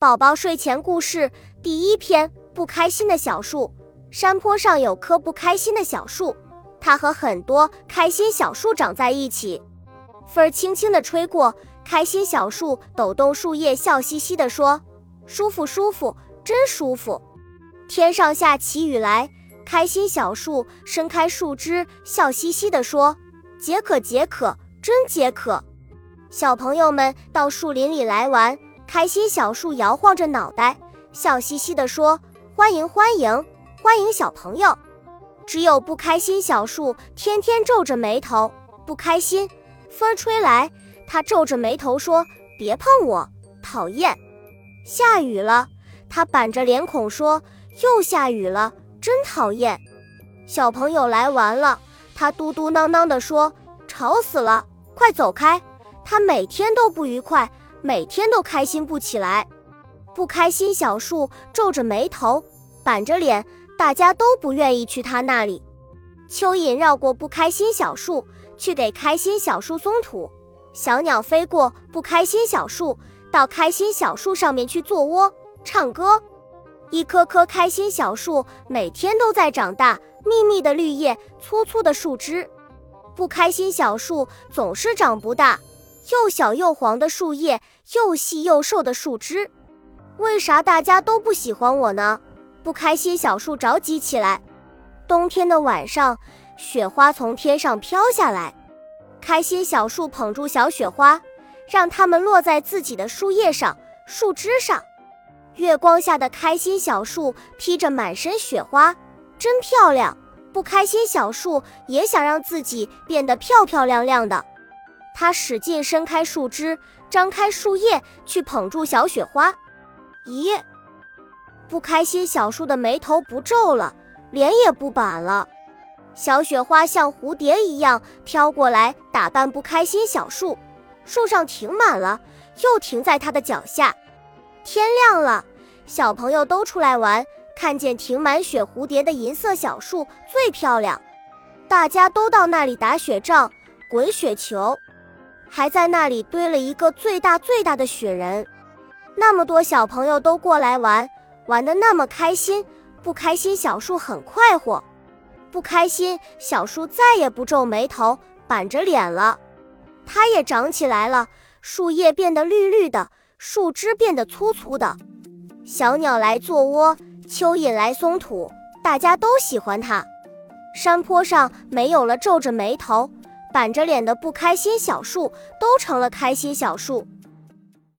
宝宝睡前故事第一篇：不开心的小树。山坡上有棵不开心的小树，它和很多开心小树长在一起。风儿轻轻地吹过，开心小树抖动树叶，笑嘻嘻地说：“舒服，舒服，真舒服。”天上下起雨来，开心小树伸开树枝，笑嘻嘻地说：“解渴，解渴，真解渴。”小朋友们到树林里来玩。开心小树摇晃着脑袋，笑嘻嘻地说：“欢迎欢迎欢迎，小朋友！”只有不开心小树天天皱着眉头，不开心。风吹来，他皱着眉头说：“别碰我，讨厌。”下雨了，他板着脸孔说：“又下雨了，真讨厌。”小朋友来玩了，他嘟嘟囔囔地说：“吵死了，快走开！”他每天都不愉快。每天都开心不起来，不开心小树皱着眉头，板着脸，大家都不愿意去他那里。蚯蚓绕过不开心小树，去给开心小树松土。小鸟飞过不开心小树，到开心小树上面去做窝、唱歌。一棵棵开心小树每天都在长大，密密的绿叶，粗粗的树枝。不开心小树总是长不大。又小又黄的树叶，又细又瘦的树枝，为啥大家都不喜欢我呢？不开心小树着急起来。冬天的晚上，雪花从天上飘下来，开心小树捧住小雪花，让它们落在自己的树叶上、树枝上。月光下的开心小树披着满身雪花，真漂亮。不开心小树也想让自己变得漂漂亮亮的。他使劲伸开树枝，张开树叶去捧住小雪花。咦，不开心小树的眉头不皱了，脸也不板了。小雪花像蝴蝶一样飘过来，打扮不开心小树。树上停满了，又停在它的脚下。天亮了，小朋友都出来玩，看见停满雪蝴蝶的银色小树最漂亮。大家都到那里打雪仗、滚雪球。还在那里堆了一个最大最大的雪人，那么多小朋友都过来玩，玩的那么开心。不开心小树很快活，不开心小树再也不皱眉头、板着脸了，它也长起来了，树叶变得绿绿的，树枝变得粗粗的。小鸟来做窝，蚯蚓来松土，大家都喜欢它。山坡上没有了皱着眉头。板着脸的不开心小树都成了开心小树。